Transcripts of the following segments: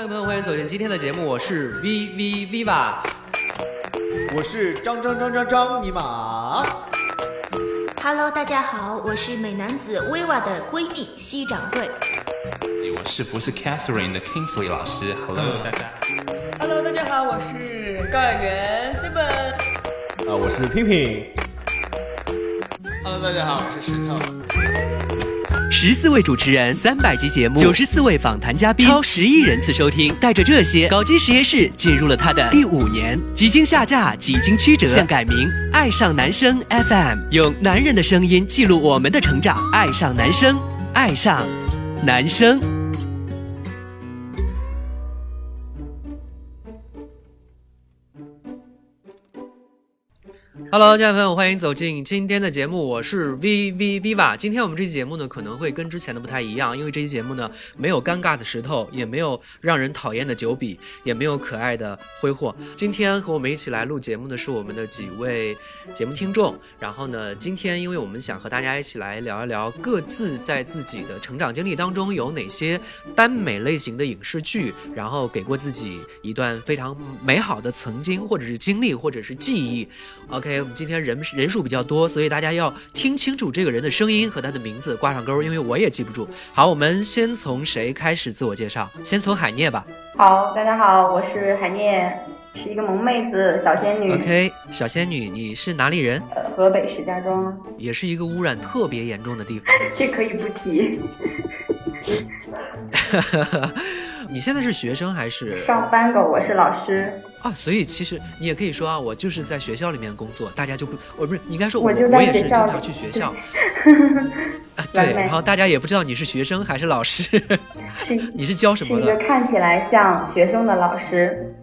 各位朋友，欢迎走进今天的节目，我是 V V Viva，我是张张张张张尼玛。Hello，大家好，我是美男子 Viva 的闺蜜西掌柜。我是不是 Catherine 的 Kingsley 老师？Hello，大家。Hello，大家好，我是高演员 Seven。啊，我是平平。Hello，大家好，我是石头。十四位主持人，三百集节目，九十四位访谈嘉宾，超十亿人次收听。带着这些，搞基实验室进入了它的第五年，几经下架，几经曲折，现改名“爱上男生 FM”，用男人的声音记录我们的成长。爱上男生，爱上男生。Hello，亲爱的朋友，欢迎走进今天的节目，我是 V V Viva。今天我们这期节目呢，可能会跟之前的不太一样，因为这期节目呢，没有尴尬的石头，也没有让人讨厌的九笔，也没有可爱的挥霍。今天和我们一起来录节目的是我们的几位节目听众。然后呢，今天因为我们想和大家一起来聊一聊各自在自己的成长经历当中有哪些耽美类型的影视剧，然后给过自己一段非常美好的曾经，或者是经历，或者是记忆。OK，我们今天人人数比较多，所以大家要听清楚这个人的声音和他的名字挂上钩，因为我也记不住。好，我们先从谁开始自我介绍？先从海涅吧。好，大家好，我是海涅，是一个萌妹子，小仙女。OK，小仙女，你是哪里人？呃，河北石家庄。也是一个污染特别严重的地方。这可以不提。你现在是学生还是上班狗？我是老师啊，所以其实你也可以说啊，我就是在学校里面工作，大家就不，我不是，你应该说我就我也是经在学校常去学校 啊，对，然后大家也不知道你是学生还是老师，是你是教什么的？是一个看起来像学生的老师，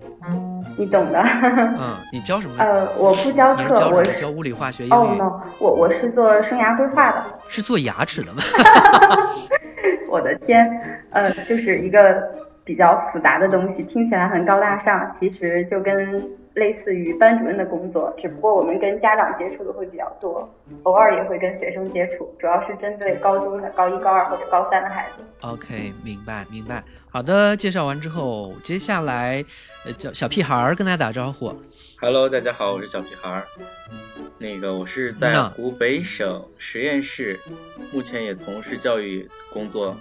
你懂的。嗯，你教什么？呃，我不教课，教？我是教物理、化学、英哦、语，no，我我是做生涯规划的。是做牙齿的吗？我的天，呃，就是一个比较复杂的东西，听起来很高大上，其实就跟类似于班主任的工作，只不过我们跟家长接触的会比较多，偶尔也会跟学生接触，主要是针对高中的高一、高二或者高三的孩子。OK，明白明白。好的，介绍完之后，接下来呃叫小屁孩儿跟大家打招呼。Hello，大家好，我是小屁孩儿。那个，我是在湖北省实验室，目前也从事教育工作。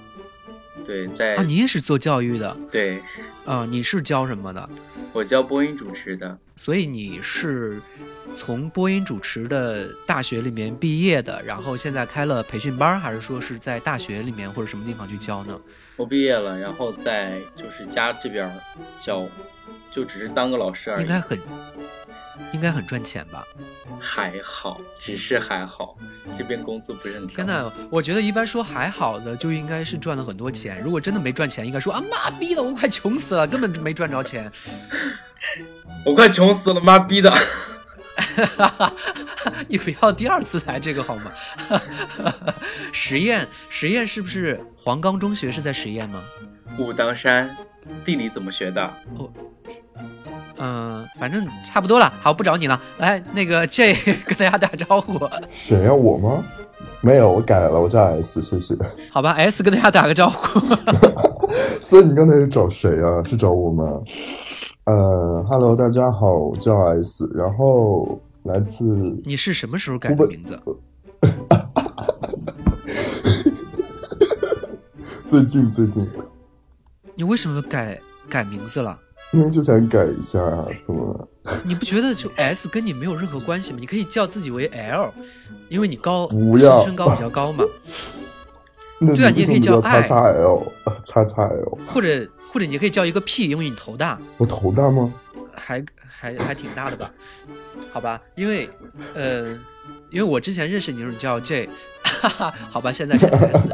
对，在、啊，你也是做教育的对啊？你是教什么的？我教播音主持的。所以你是从播音主持的大学里面毕业的，然后现在开了培训班，还是说是在大学里面或者什么地方去教呢？我毕业了，然后在就是家这边教，就只是当个老师而已。应该很，应该很赚钱吧？还好，只是还好，这边工资不是很高。天呐，我觉得一般说还好的就应该是赚了很多钱，如果真的没赚钱，应该说啊妈逼的，我快穷死了，根本就没赚着钱。我快穷死了，妈逼的！你不要第二次来这个好吗？实验实验是不是黄冈中学是在实验吗？武当山，地理怎么学的？哦，嗯、反正差不多了。好，不找你了。来，那个 J 跟大家打招呼。谁呀、我吗？没有，我改了，我叫 S，谢谢。好吧，S 跟大家打个招呼。所以你刚才是找谁啊？是找我吗？呃，Hello，大家好，我叫 S，然后来自你是什么时候改的名字？最近最近，你为什么改改名字了？因为就想改一下，怎么了？你不觉得就 S 跟你没有任何关系吗？你可以叫自己为 L，因为你高，不要身高比较高嘛。对啊你也可以叫叉 I 叉 L，叉叉 L，或者或者你可以叫一个 P，因为你头大，我头大吗？还还还挺大的吧？好吧，因为呃，因为我之前认识你的时候你叫 J，哈哈，好吧，现在是 S。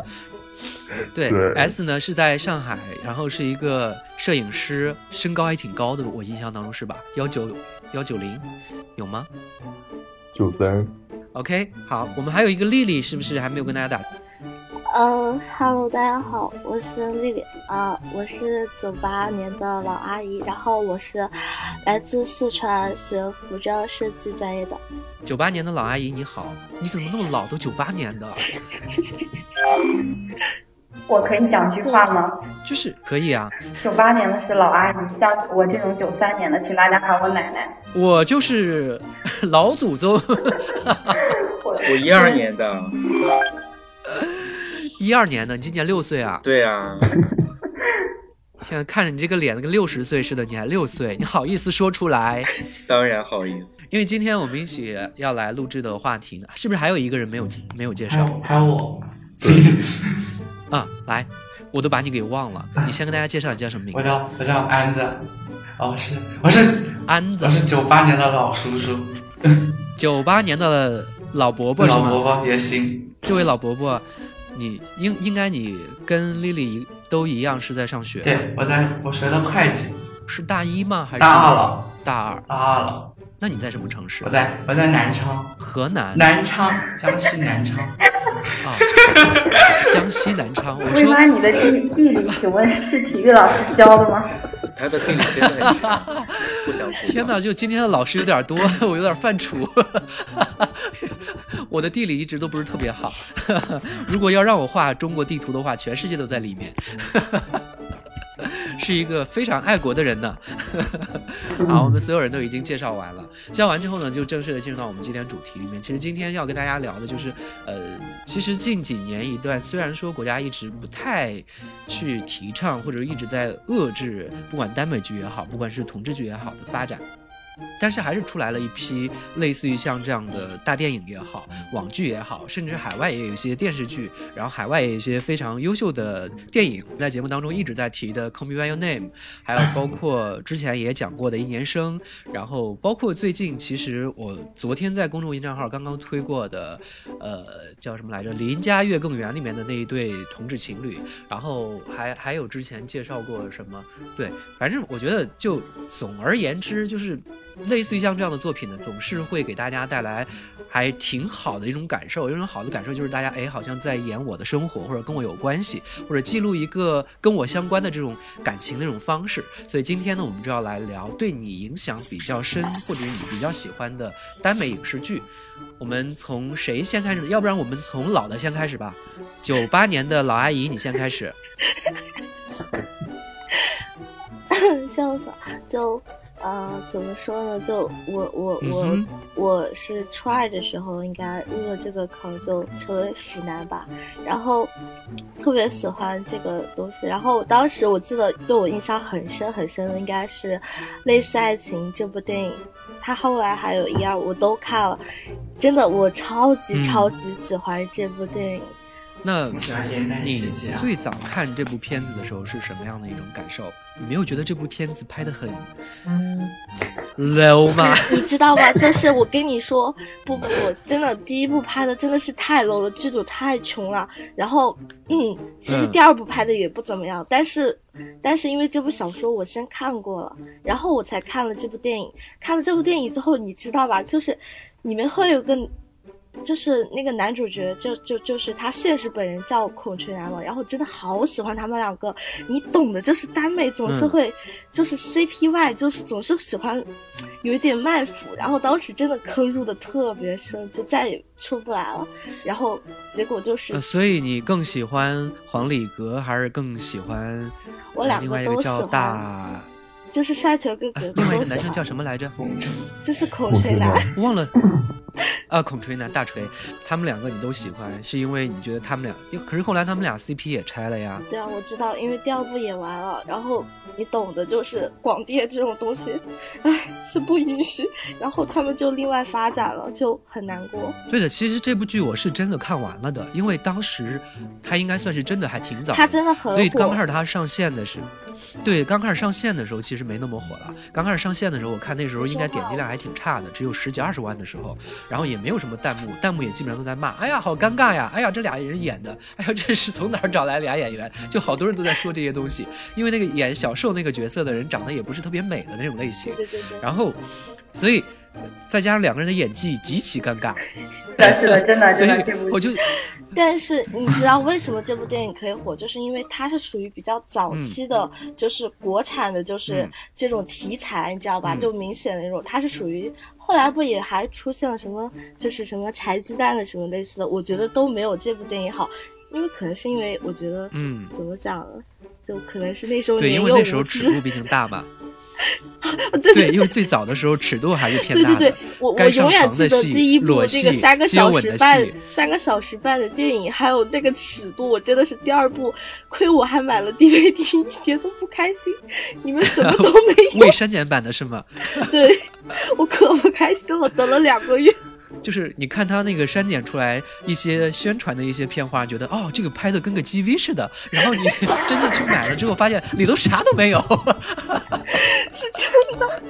对对 S 呢是在上海，然后是一个摄影师，身高还挺高的，我印象当中是吧？幺九幺九零，有吗九三，？OK，好，我们还有一个丽丽，是不是还没有跟大家打？嗯哈喽，大家好，我是丽丽啊、我是九八年的老阿姨，然后我是来自四川学服装设计专业的。九八年的老阿姨你好，你怎么那么老？都九八年的？我可以讲句话吗？就是可以啊。九八年的是老阿姨，像我这种九三年的，请大家喊我奶奶。我就是老祖宗。我一二年的。一二年的，你今年六岁啊？对啊。现在看着你这个脸跟六十岁似的，你还六岁，你好意思说出来？当然好意思。因为今天我们一起要来录制的话题呢，是不是还有一个人没有没有介绍？还有我。啊，来，我都把你给忘了。你先跟大家介绍，你叫什么名字？我叫我叫安子。哦，是我是安子，我是九八年的老叔叔。九八年的老伯伯是吗？老伯伯也行。这位老伯伯，你应应该你跟丽丽都一样是在上学。对，我在我学的会计。是大一吗？还是大二了？大二。大二了。那你在什么城市？我在我在南昌，河南。南昌，江西南昌。啊，江西南昌。我说，妈，你的地地理，请问是体育老师教的吗？他的地理真的很不想天哪，就今天的老师有点多，我有点犯怵。我的地理一直都不是特别好，如果要让我画中国地图的话，全世界都在里面。是一个非常爱国的人呢。好，我们所有人都已经介绍完了。介绍完之后呢，就正式的进入到我们今天主题里面。其实今天要跟大家聊的就是，呃，其实近几年一段，虽然说国家一直不太去提倡，或者一直在遏制，不管耽美剧也好，不管是同志剧也好的发展。但是还是出来了一批类似于像这样的大电影也好，网剧也好，甚至海外也有一些电视剧，然后海外也有一些非常优秀的电影。在节目当中一直在提的《Call Me By Your Name》，还有包括之前也讲过的一年生，然后包括最近其实我昨天在公众微信账号刚刚推过的，呃，叫什么来着，《林家月更圆》里面的那一对同志情侣，然后还还有之前介绍过什么，对，反正我觉得就总而言之就是。类似于像这样的作品呢，总是会给大家带来还挺好的一种感受。一种好的感受就是大家哎，好像在演我的生活，或者跟我有关系，或者记录一个跟我相关的这种感情的这种方式。所以今天呢，我们就要来聊对你影响比较深，或者你比较喜欢的耽美影视剧。我们从谁先开始？要不然我们从老的先开始吧。九八年的老阿姨，你先开始。笑死，就。呃，怎么说呢？就我我我我是初二的时候，应该入了这个坑，就成为腐男吧。然后特别喜欢这个东西。然后当时我记得对我印象很深很深的，应该是《类似爱情》这部电影。它后来还有一二我都看了，真的我超级超级喜欢这部电影。那你最早看这部片子的时候是什么样的一种感受？你没有觉得这部片子拍的很 low 吗？你知道吗？就是我跟你说，不不不，真的第一部拍的真的是太 low 了，剧组太穷了。然后，嗯，其实第二部拍的也不怎么样，但是，但是因为这部小说我先看过了，然后我才看了这部电影。看了这部电影之后，你知道吧？就是你们会有个。就是那个男主角，就就就是他现实本人叫孔雀男嘛，然后真的好喜欢他们两个，你懂的，就是耽美总是会，就是 CPY，就是总是喜欢有一点卖腐，然后当时真的坑入的特别深，就再也出不来了，然后结果就是，所以你更喜欢黄礼格还是更喜欢我两个都喜欢。就是沙球哥哥，另外一个男生叫什么来着？就是孔锤男，忘了。啊，孔锤男大锤，他们两个你都喜欢，是因为你觉得他们俩？可是后来他们俩 CP 也拆了呀。对啊，我知道，因为第二部演完了，然后你懂的，就是广电这种东西，唉，是不允许。然后他们就另外发展了，就很难过。对的，其实这部剧我是真的看完了的，因为当时他应该算是真的还挺早，他真的很，所以刚开始他上线的是。对，刚开始上线的时候其实没那么火了。刚开始上线的时候，我看那时候应该点击量还挺差的，只有十几二十万的时候，然后也没有什么弹幕，弹幕也基本上都在骂：“哎呀，好尴尬呀！哎呀，这俩人演的，哎呀，这是从哪儿找来俩演员？”就好多人都在说这些东西，因为那个演小受那个角色的人长得也不是特别美的那种类型。对对对。然后，所以。再加上两个人的演技极其尴尬，是的，真的，所以我就。但是你知道为什么这部电影可以火？就是因为它是属于比较早期的，就是国产的，就是这种题材，你知道吧？就明显的那种，它是属于后来不也还出现了什么，就是什么柴鸡蛋的什么类似的，我觉得都没有这部电影好，因为可能是因为我觉得，嗯，怎么讲呢？就可能是那时候对，因为那时候尺度毕竟大嘛。对对，因为最早的时候尺度还是偏大的。对对对，我我永远记得第一部裸这个三个小时半，三个小时半的电影，还有那个尺度，我真的是第二部，亏我还买了 DVD，一点都不开心。你们什么都没 有，未删减版的是吗？对我可不开心了，等了两个月。就是你看他那个删减出来一些宣传的一些片花，觉得哦这个拍的跟个 GV 似的，然后你 真的去买了之后，发现里头啥都没有。是真的。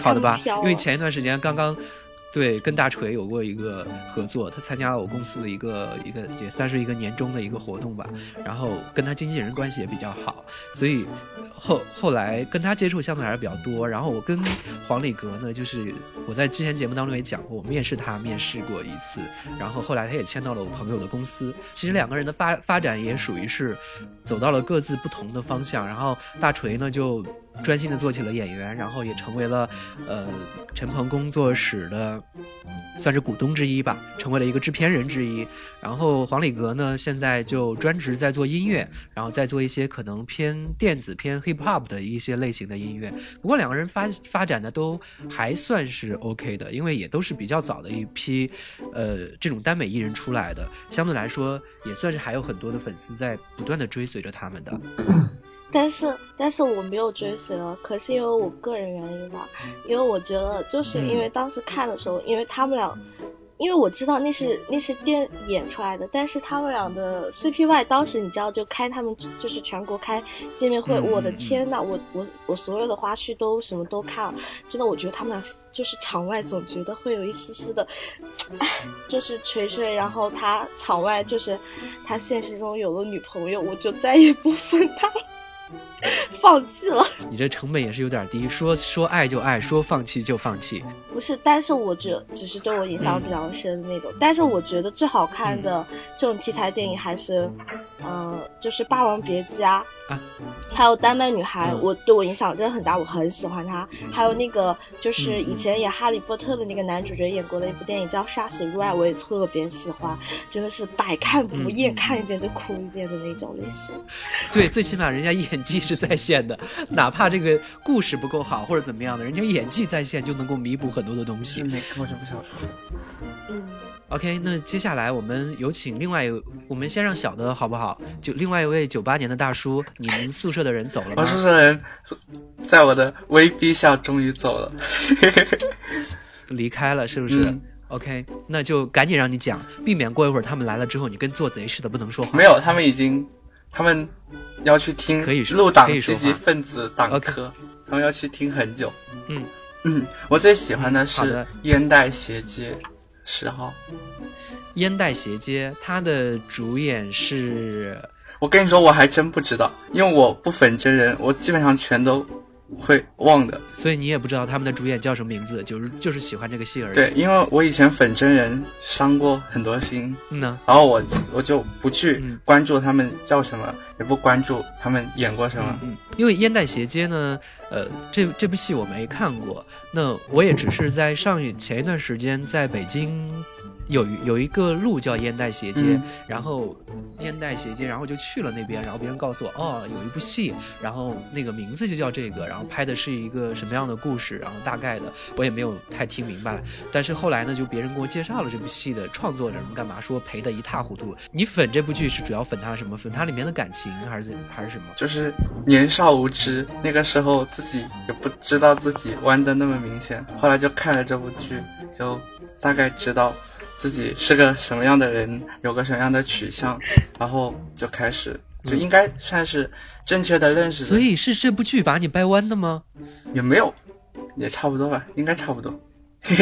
好的吧因为前一段时间刚刚。对，跟大锤有过一个合作，他参加了我公司的一个一个也算是一个年终的一个活动吧，然后跟他经纪人关系也比较好，所以后后来跟他接触相对还是比较多。然后我跟黄礼格呢，就是我在之前节目当中也讲过，我面试他面试过一次，然后后来他也签到了我朋友的公司。其实两个人的发发展也属于是走到了各自不同的方向。然后大锤呢就专心的做起了演员，然后也成为了呃陈鹏工作室的算是股东之一吧，成为了一个制片人之一。然后黄礼格呢现在就专职在做音乐，然后再做一些可能偏电子、偏 hip hop 的一些类型的音乐。不过两个人发发展的都还算是 OK 的，因为也都是比较早的一批呃这种耽美艺人出来的，相对来说也算是还有很多的粉丝在不断的追随着他们的。但是，但是我没有追随了，可是因为我个人原因吧，因为我觉得就是因为当时看的时候，因为他们俩，因为我知道那是那是电演出来的，但是他们俩的 CPY 当时你知道就开他们就是全国开见面会，嗯我的天呐，我我我所有的花絮都什么都看了，真的我觉得他们俩就是场外总觉得会有一丝丝的，唉，就是锤锤，然后他场外就是他现实中有了女朋友，我就再也不分他了。放弃了，你这成本也是有点低，说说爱就爱，说放弃就放弃。不是，但是我觉得只是对我影响比较深的那种。但是我觉得最好看的这种题材电影还是，嗯、就是《霸王别姬》啊，啊还有《丹麦女孩》嗯我对我影响真的很大，我很喜欢她。还有那个就是以前演《哈利波特》的那个男主角演过的一部电影叫《杀死入爱》，我也特别喜欢，真的是百看不厌，看一遍就哭一遍的那种类型。对，最起码人家演 技是在线的，哪怕这个故事不够好或者怎么样的，人家演技在线就能够弥补很多的东西。没看过这部小说。嗯，OK，那接下来我们有请另外一位，我们先让小的好不好？就另外一位九八年的大叔，你们宿舍的人走了我吗？宿舍人在我的威逼下终于走了。离开了是不是、嗯 o k 那就赶紧让你讲，避免过一会儿他们来了之后，你跟做贼似的不能说话。没有，他们已经，他们要去听入党积极分子党课，他们要去听很久。嗯嗯，我最喜欢的是烟袋斜街十号。烟袋斜街，它的主演是我跟你说，我还真不知道，因为我不粉真人，我基本上全都会忘的。所以你也不知道他们的主演叫什么名字，就是就是喜欢这个戏而已。对，因为我以前粉真人伤过很多心，嗯呢，然后我我就不去嗯关注他们叫什么，也不关注他们演过什么。嗯，因为《烟袋斜街》呢，呃，这这部戏我没看过，那我也只是在上一前一段时间在北京有有一个路叫烟袋斜街，嗯然后烟袋斜街，然后就去了那边，然后别人告诉我，哦，有一部戏，然后那个名字就叫这个，然后拍的是一个什么样的故事，然后大概的我也没有太听明白，但是后来呢，就别人给我介绍了这部戏的创作者干嘛，说赔的一塌糊涂。你粉这部剧是主要粉它什么？粉它里面的感情还是还是什么？就是年少无知，那个时候自己也不知道自己弯的那么明显，后来就看了这部剧，就大概知道自己是个什么样的人，有个什么样的取向，然后就开始就应该算是正确的认识的。所以是这部剧把你掰弯的吗？也没有，也差不多吧，应该差不多。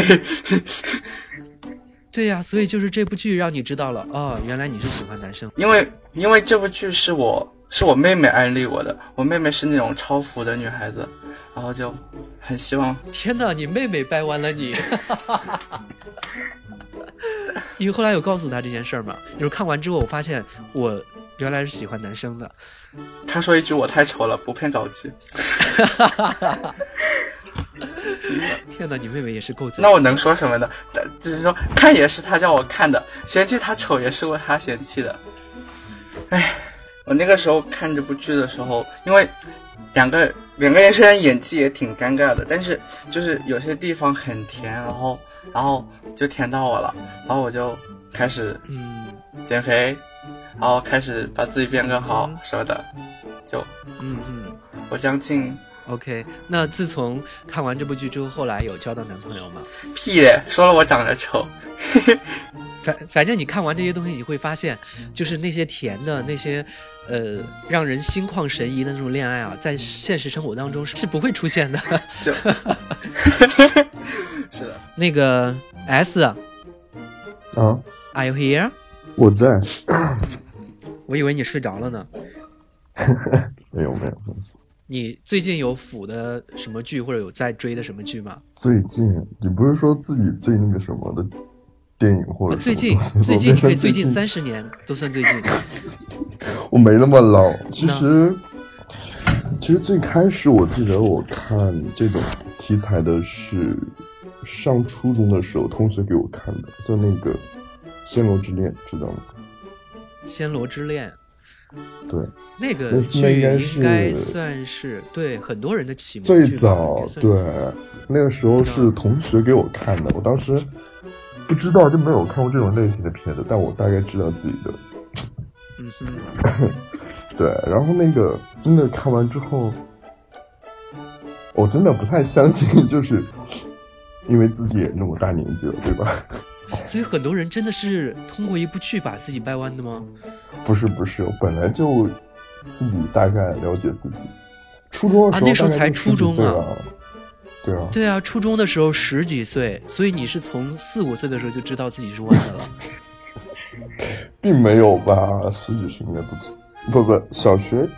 对呀、所以就是这部剧让你知道了，哦，原来你是喜欢男生。因为因为这部剧是我是我妹妹安利我的，我妹妹是那种超服的女孩子，然后就很希望。天哪，你妹妹掰弯了你！你后来有告诉他这件事儿吗？就是看完之后，我发现我原来是喜欢男生的。他说一句：“我太丑了，不骗搞基。天哪，你妹妹也是够贼。那我能说什么呢？但只是说看也是他叫我看的，嫌弃他丑也是为他嫌弃的。哎，我那个时候看这部剧的时候，因为两个两个人虽然演技也挺尴尬的，但是就是有些地方很甜，然后然后就甜到我了，然后我就开始嗯减肥，然后开始把自己变更好什么的，就嗯嗯我相信，OK。那自从看完这部剧之后，后来有交到男朋友吗？屁嘞，说了我长得丑，反反正你看完这些东西，你会发现，就是那些甜的那些，呃，让人心旷神怡的那种恋爱啊，在现实生活当中是是不会出现的。是的，那个 S 啊，Are you here？我在，我以为你睡着了呢。没有没有，你最近有腐的什么剧，或者有在追的什么剧吗？最近你不是说自己最那个什么的电影或者啊最近最近最近三十年都算最近。我没那么老，其实其实最开始我记得我看这种题材的是上初中的时候同学给我看的，就那个《暹罗之恋》，知道吗？《暹罗之恋》对，那个那剧那应该应该是算是对很多人的启蒙最早对，那个时候是同学给我看的，我当时不知道就没有看过这种类型的片子，但我大概知道自己的嗯哼，对，然后那个真的看完之后，我真的不太相信，就是 因为自己也那么大年纪了，对吧？所以很多人真的是通过一部剧把自己掰弯的吗？不是不是，我本来就自己大概了解自己。初中的啊时候，那时候才初中啊啊。对啊，对啊，初中的时候十几岁，所以你是从四五岁的时候就知道自己是弯的了。并没有吧？十几岁应该不止，不不，小学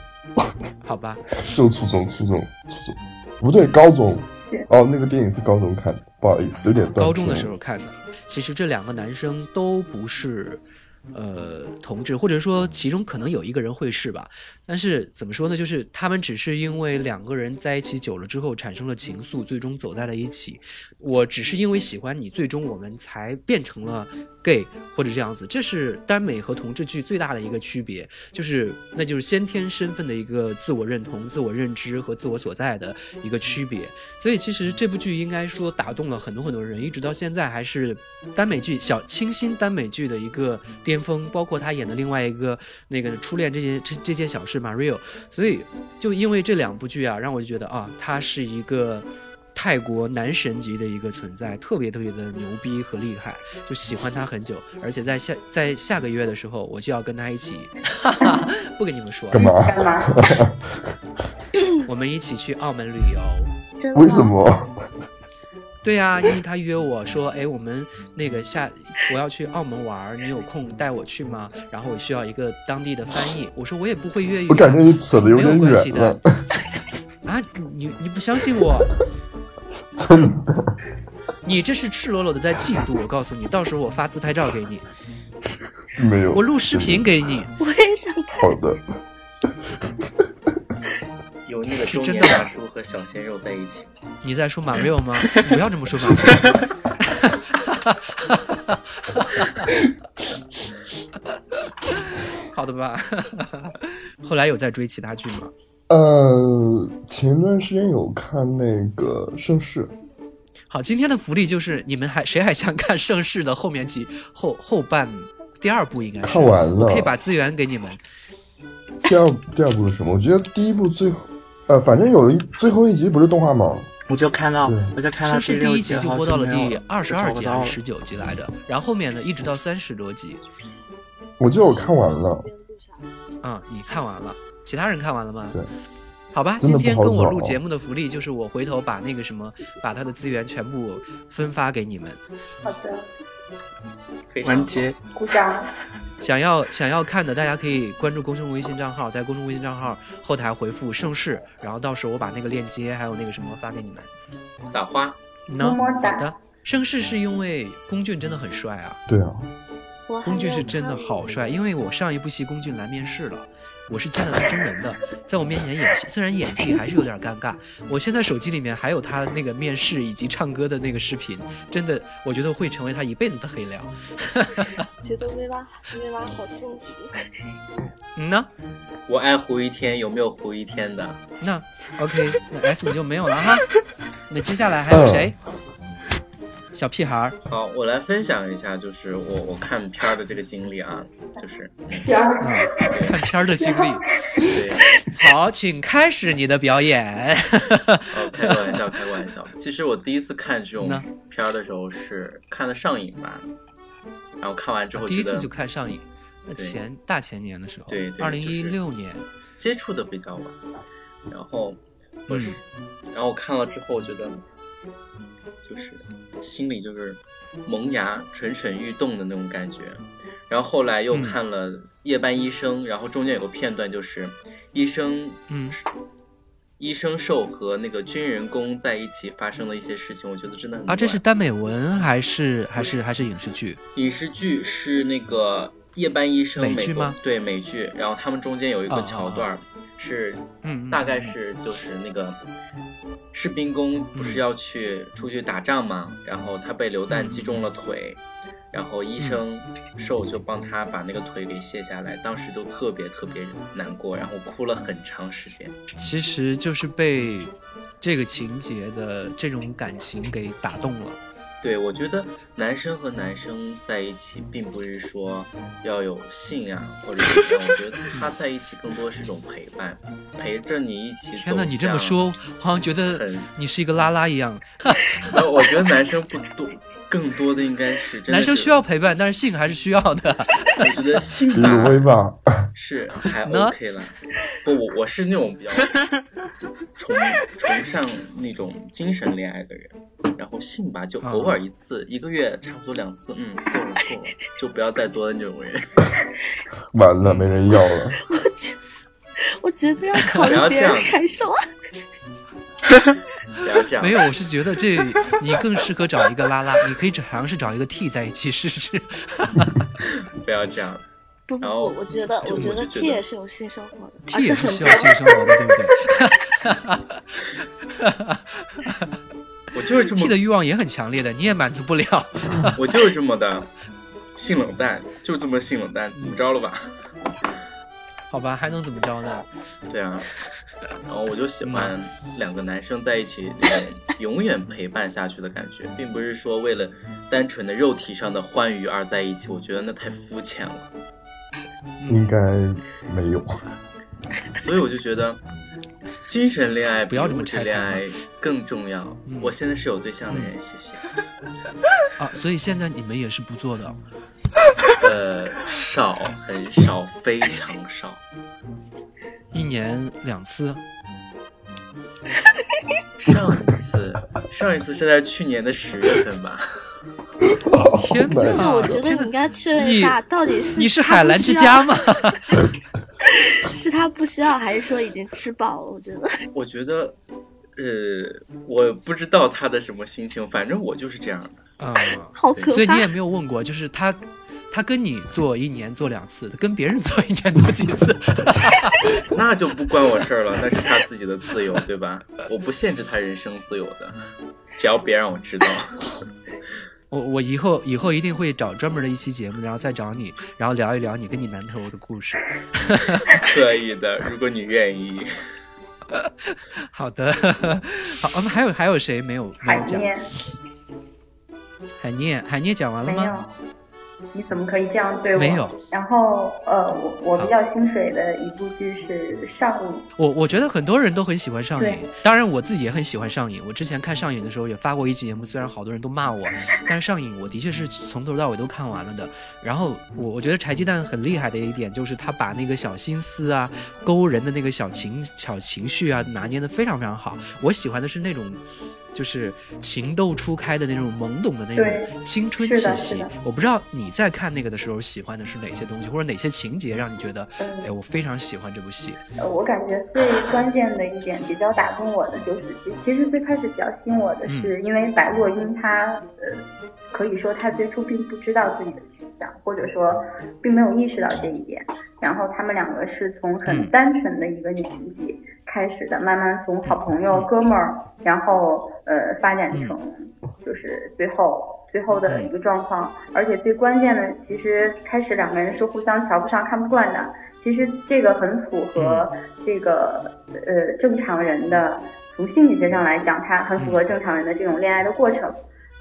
好吧，就初中，初中，初中，不对，高中。哦，那个电影是高中看的，不好意思，有点断高中的时候看的。其实这两个男生都不是，呃，同志，或者说其中可能有一个人会是吧。但是怎么说呢？就是他们只是因为两个人在一起久了之后产生了情愫，最终走在了一起。我只是因为喜欢你，最终我们才变成了 gay 或者这样子。这是耽美和同志剧最大的一个区别，就是那就是先天身份的一个自我认同、自我认知和自我所在的一个区别。所以其实这部剧应该说打动了很多很多人，一直到现在还是耽美剧小清新耽美剧的一个巅峰。包括他演的另外一个那个初恋这件这这件小事 Mario，所以就因为这两部剧啊，让我就觉得啊，他是一个。泰国男神级的一个存在，特别特别的牛逼和厉害，就喜欢他很久，而且在下在下个月的时候，我就要跟他一起，哈哈，不跟你们说，干嘛？干嘛？我们一起去澳门旅游。为什么？对呀、因为他约我说，哎，我们那个下我要去澳门玩，你有空带我去吗？然后我需要一个当地的翻译。我说我也不会粤语、啊，我感觉你扯的有没有点关系的远了。啊，你你不相信我？真的？你这是赤裸裸的在嫉妒。我告诉你，到时候我发自拍照给你，没有。我录视频给你。我也想看。好的。油腻的中真的年大叔和小鲜肉在一起。你在说马六吗？不要这么说马六。好的吧。后来有在追其他剧吗？呃，前段时间有看那个《盛世》，好，今天的福利就是你们还谁还想看《盛世》的后面几后后半第二部应该是看完了我可以把资源给你们。第二第二部是什么？我觉得第一部最后，呃，反正有一最后一集不是动画吗？我就看到，我就看到盛世第一集第六集就播到了第二十二集还是十九集来着，然后后面呢一直到三十多集。我记得我看完了。嗯、你看完了，其他人看完了吗？对。好吧，今天跟我录节目的福利就是我回头把那个什么，把他的资源全部分发给你们。好的，非常完结。鼓掌。想要想要看的，大家可以关注公众微信账号，在公众微信账号后台回复“盛世”，然后到时候我把那个链接还有那个什么发给你们。撒花。呢，么么哒好的。盛世是因为龚俊真的很帅啊，对啊，龚俊是真的好帅，因为我上一部戏龚俊来面试了，我是见了他真人的，在我面前演戏，虽然演技还是有点尴尬，我现在手机里面还有他那个面试以及唱歌的那个视频，真的，我觉得会成为他一辈子的黑料。觉得薇拉薇拉好幸福。你呢？我爱胡一天，有没有胡一天的？那 OK，那 S 你就没有了哈。那接下来还有谁？小屁孩儿，好，我来分享一下，就是我我看片儿的这个经历啊，就是片儿啊，看片儿的经历。对，好，请开始你的表演。哦，开个玩笑，开个玩笑。其实我第一次看这种片儿的时候是看的上瘾吧，然后看完之后第一次就看上瘾，那前大前年的时候，对对二零一六年，接触的比较晚，然后我是，嗯然后我看了之后我觉得，就是心里就是萌芽、蠢蠢欲动的那种感觉。然后后来又嗯。看了《夜班医生》，然后中间有个片段就是医生，嗯，医生兽和那个军人公在一起发生的一些事情，我觉得真的很啊，这是耽美文还是还是还是影视剧？影视剧是那个夜班医生美剧吗？对美剧，然后他们中间有一个哦桥段儿是，嗯嗯大概是就是那个士兵工不是要去出去打仗嘛，然后他被榴弹击中了腿，然后医生寿就帮他把那个腿给卸下来，当时就特别特别难过，然后哭了很长时间。其实就是被这个情节的这种感情给打动了。对，我觉得男生和男生在一起，并不是说要有性啊，或者怎么样。我觉得他在一起更多是一种陪伴，陪着你一起走天哪，你这么向说，好像觉得你是一个拉拉一样。我觉得男生不多，更多的应该是真的男生需要陪伴，但是性还是需要的。我觉得性吧，是 还 OK 了。不，我我是那种比较 崇崇尚那种精神恋爱的人，然后性吧就偶尔一次，一个月差不多两次，嗯，够了够了，就不要再多的那种人。完了没人要了。我觉得要考虑不要别人感受啊。不要这样。没有，我是觉得这你更适合找一个拉拉，你可以尝试找一个 T 在一起试试。不要这样。不不然后不，我觉得我觉得 T 也是有性生活的，T 也是需要性生活的，对不对 我就是这么？T 的欲望也很强烈的，你也满足不了。我就是这么的性冷淡，就这么性冷淡，怎么着了吧？好吧，还能怎么着呢？对啊，然后我就喜欢两个男生在一起那种永远陪伴下去的感觉，并不是说为了单纯的肉体上的欢愉而在一起，我觉得那太肤浅了。应该没有。所以我就觉得，精神恋爱不要这么比物质恋爱更重要。嗯我现在是有对象的人，谢谢。啊，所以现在你们也是不做的。呃，少，很少，非常少。一年两次，上一次，上一次是在去年的十月份吧。天不是，我觉得你应该确认一下，到底是你是海澜之家吗？是他不需要，还是说已经吃饱了？我觉得我觉得，呃，我不知道他的什么心情，反正我就是这样的。啊、好可怕。所以你也没有问过，就是他，他跟你做一年做两次，跟别人做一年做几次？那就不关我事儿了，那是他自己的自由，对吧？我不限制他人生自由的，只要别让我知道。我我以后以后一定会找专门的一期节目，然后再找你，然后聊一聊你跟你男朋友的故事。可以的，如果你愿意。好的，好，我们还有还有谁没有没海有讲？念海念，海念讲完了没有吗？，你怎么可以这样对我？没有。然后呃，我我比较心水的一部剧是《上瘾》，我我觉得很多人都很喜欢上瘾，当然我自己也很喜欢上瘾。我之前看上瘾的时候也发过一期节目，虽然好多人都骂我，但是上瘾我的确是从头到尾都看完了的。然后我我觉得柴鸡蛋很厉害的一点就是他把那个小心思啊、勾人的那个小情小情绪啊拿捏的非常非常好。我喜欢的是那种。就是情窦初开的那种懵懂的那种青春气息。我不知道你在看那个的时候喜欢的是哪些东西，或者哪些情节让你觉得，嗯哎，我非常喜欢这部戏。呃，我感觉最关键的一点比较打动我的就是，其其实最开始比较吸引我的是，因为白洛因他呃，可以说他最初并不知道自己的象，或者说并没有意识到这一点。然后他们两个是从很嗯单纯的一个年纪开始的，慢慢从好朋友、哥们儿，然后呃发展成就是最后最后的一个状况。而且最关键的，其实开始两个人是互相瞧不上、看不惯的。其实这个很符合这个呃正常人的，从心理学上来讲，它很符合正常人的这种恋爱的过程。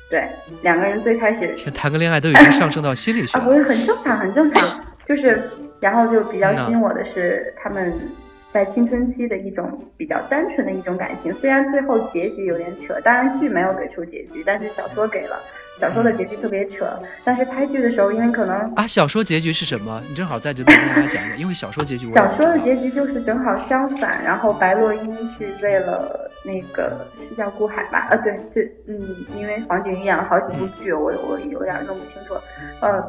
对，两个人最开始天谈个恋爱都已经上升到心理学啊，了。不是很正常，很正常。就是，然后就比较吸引我的是他们在青春期的一种比较单纯的一种感情。虽然最后结局有点扯，当然剧没有给出结局，但是小说给了。小说的结局特别扯，但是拍剧的时候，因为可能啊，小说结局是什么？你正好在这边跟大家讲一下，因为小说结局我小说的结局就是正好相反，然后白洛因是为了那个是叫顾海吧？啊，对，这嗯，因为黄景瑜演了好几部剧，我我有点弄不清楚。呃，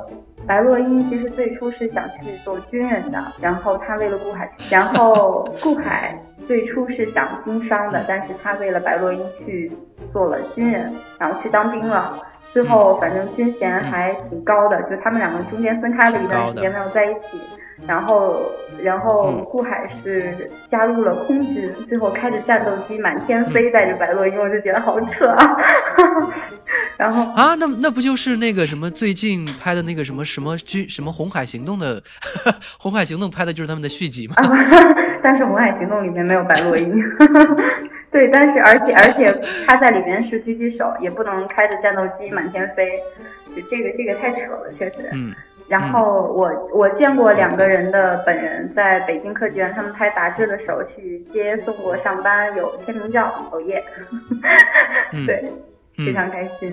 白洛因其实最初是想去做军人的，然后他为了顾海，然后 顾海最初是想经商的，但是他为了白洛因去做了军人，然后去当兵了。最后反正军衔还挺高的，就他们两个中间分开了一段时间没有在一起。然后，然后顾海是加入了空军，最后开着战斗机满天飞，带着白洛因，我就觉得好扯啊。然后啊，那那不就是那个什么最近拍的那个什么什么军什么红海行动的，红海行动拍的就是他们的续集吗？但是红海行动里面没有白落英。对，但是而且而且他在里面是狙击手，也不能开着战斗机满天飞，就这个这个太扯了，确实。嗯。然后我我见过两个人的本人，在北京科技园，他们拍杂志的时候去接送过上班，有签名照，哦耶！对，非常开心，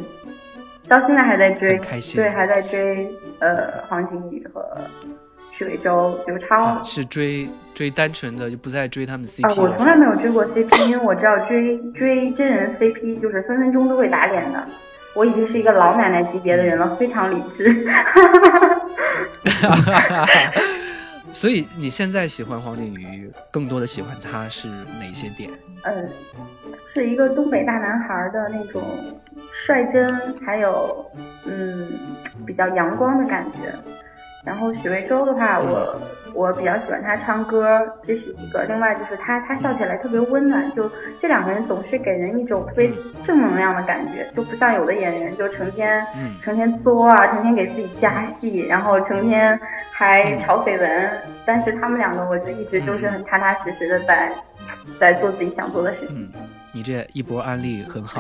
到现在还在追，开心，对，还在追呃黄景瑜和许魏洲、刘超、啊，是追追单纯的，就不再追他们 CP 啊，我从来没有追过 CP，因为我知道追追真人 CP 就是分分钟都会打脸的。我已经是一个老奶奶级别的人了，非常理智。所以你现在喜欢黄景瑜，更多的喜欢他是哪些点？嗯，是一个东北大男孩的那种率真，还有嗯比较阳光的感觉。然后许魏洲的话，我我比较喜欢他唱歌，这是一个。另外就是他他笑起来特别温暖，就这两个人总是给人一种特别正能量的感觉，就不像有的演员就成天、嗯、成天作啊，成天给自己加戏，然后成天还炒绯闻。但是他们两个，我就一直就是很踏踏实实的在在做自己想做的事情。嗯你这一波安利很好，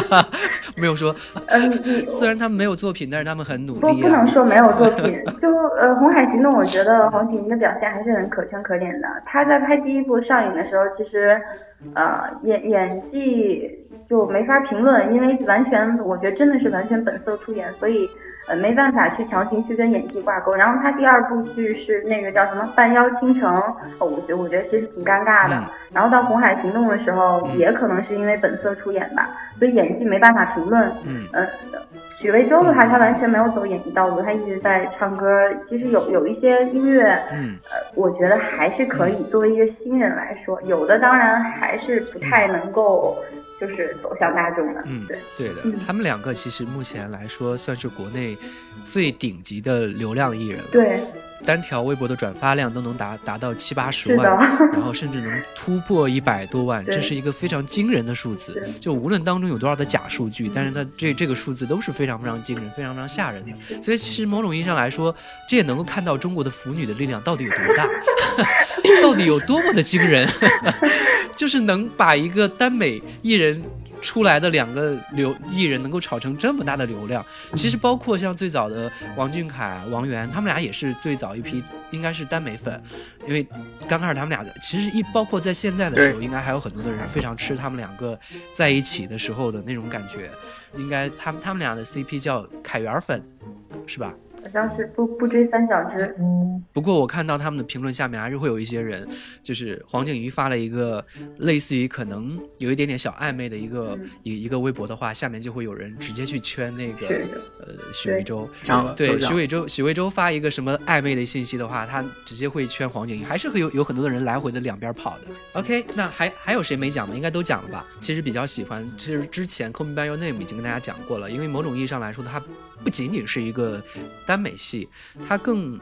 没有说，嗯，虽然他们没有作品，但是他们很努力、啊。不，不能说没有作品。就呃，《红海行动》，我觉得黄景瑜的表现还是很可圈可点的。他在拍第一部上映的时候，其实呃演演技就没法评论，因为完全我觉得真的是完全本色出演，所以呃没办法去强行去跟演技挂钩。然后他第二部剧是那个叫什么《半妖倾城》，哦，我觉得我觉得其实挺尴尬的。嗯、然后到《红海行动》的时候，也可能是因为本色出演吧，所以演技没办法评论。嗯，呃，许魏洲的话，他完全没有走演技道路，他一直在唱歌。其实有有一些音乐，嗯，呃，我觉得还是可以。作为一个新人来说，有的当然还是不太能够。就是走向大众的，嗯，对，对的，嗯、他们两个其实目前来说算是国内最顶级的流量艺人了，对，单条微博的转发量都能达达到七八十万，然后甚至能突破一百多万，这是一个非常惊人的数字。就无论当中有多少的假数据，但是它这这个数字都是非常非常惊人、非常非常吓人的。所以其实某种意义上来说，这也能够看到中国的腐女的力量到底有多大，到底有多么的惊人。就是能把一个耽美艺人出来的两个流艺人能够炒成这么大的流量，其实包括像最早的王俊凯、王源，他们俩也是最早一批，应该是耽美粉，因为刚开始他们俩的，其实一包括在现在的时候，应该还有很多的人非常吃他们两个在一起的时候的那种感觉，应该他们他们俩的 CP 叫凯源粉，是吧？好像是不不追三小只。嗯。不过我看到他们的评论下面还是会有一些人，就是黄景瑜发了一个类似于可能有一点点小暧昧的一个一、嗯、一个微博的话，下面就会有人直接去圈那个呃许魏洲。对，许魏洲许魏洲发一个什么暧昧的信息的话，他直接会圈黄景瑜，还是会有有很多的人来回的两边跑的。OK，那还还有谁没讲吗？应该都讲了吧？其实比较喜欢，其实之前《Call Me by Your Name》已经跟大家讲过了，因为某种意义上来说，它不仅仅是一个单。耽美戏，它更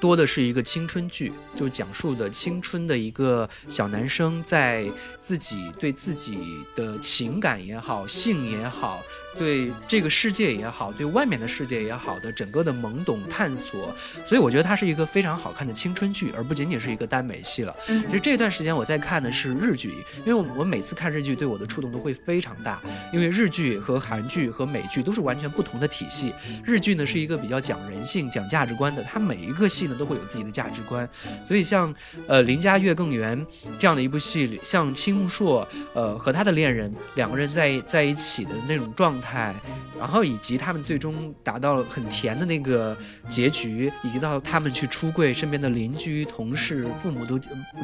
多的是一个青春剧，就讲述的青春的一个小男生在自己对自己的情感也好、性也好、对这个世界也好、对外面的世界也好的整个的懵懂探索，所以我觉得它是一个非常好看的青春剧，而不仅仅是一个耽美戏了。嗯其实这段时间我在看的是日剧，因为我我每次看日剧对我的触动都会非常大，因为日剧和韩剧和美剧都是完全不同的体系。日剧呢是一个比较讲人性、讲价值观的，它每一个戏呢都会有自己的价值观，所以像呃林家月更圆这样的一部戏里，像青木硕呃和他的恋人两个人在在一起的那种状态，然后以及他们最终达到了很甜的那个结局，以及到他们去出柜，身边的邻居、同事、父母都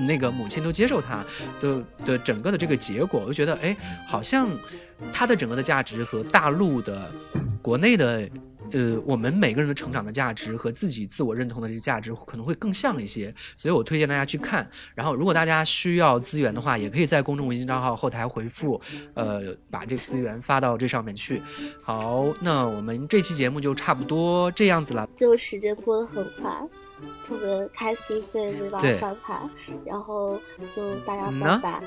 那个母亲都接受他的的整个的这个结果，我就觉得哎，好像他的整个的价值和大陆的国内的。呃，我们每个人的成长的价值和自己自我认同的这个价值可能会更像一些，所以我推荐大家去看。然后，如果大家需要资源的话，也可以在公众微信账号后台回复，呃，把这个资源发到这上面去。好，那我们这期节目就差不多这样子了。就时间过得很快，特别开心被微妈对。翻盘，然后就大家嗯呢？拜拜。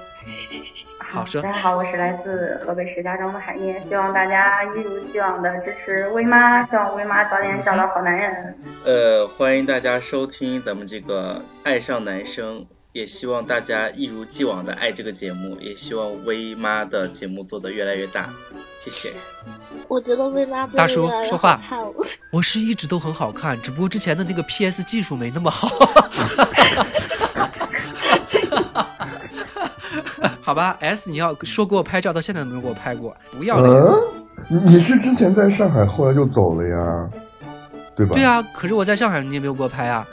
好说。大家好，我是来自河北石家庄的海燕，希望大家一如既往的支持威妈，希望威妈早点找到好男人。呃，欢迎大家收听咱们这个《爱上男生》，也希望大家一如既往的爱这个节目，也希望薇妈的节目做得越来越大，谢谢。我觉得薇妈大叔越来越说话好。我是一直都很好看，只不过之前的那个 PS 技术没那么好。好吧，S，你要说给我拍照，到现在都没有给我拍过，不要脸。你是之前在上海，后来就走了呀，对吧？对啊，可是我在上海，你也没有给我拍啊。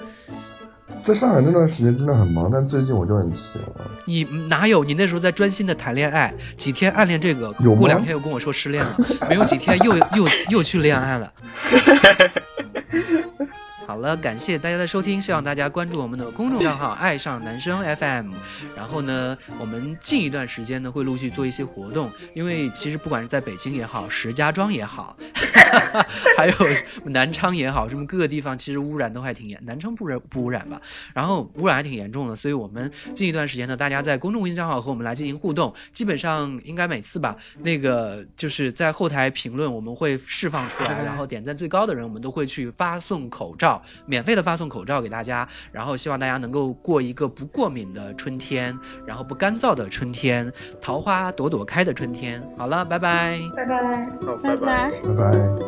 在上海那段时间真的很忙，但最近我就很闲了。你哪有？你那时候在专心的谈恋爱，几天暗恋这个，有过两天又跟我说失恋了，没有几天又又又去恋爱了。好了，感谢大家的收听，希望大家关注我们的公众账号“爱上男生 FM”。然后呢，我们近一段时间呢会陆续做一些活动，因为其实不管是在北京也好，石家庄也好，还有南昌也好，什么各个地方其实污染都还挺严，南昌不染不污染吧？然后污染还挺严重的，所以我们近一段时间呢，大家在公众微信账号和我们来进行互动，基本上应该每次吧，那个就是在后台评论我们会释放出来，然后点赞最高的人，我们都会去发送口罩，免费的发送口罩给大家，然后希望大家能够过一个不过敏的春天，然后不干燥的春天，桃花朵朵开的春天。好了，拜拜。拜拜。好，拜拜。拜拜。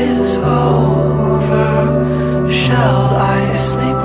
is over, shall I sleep?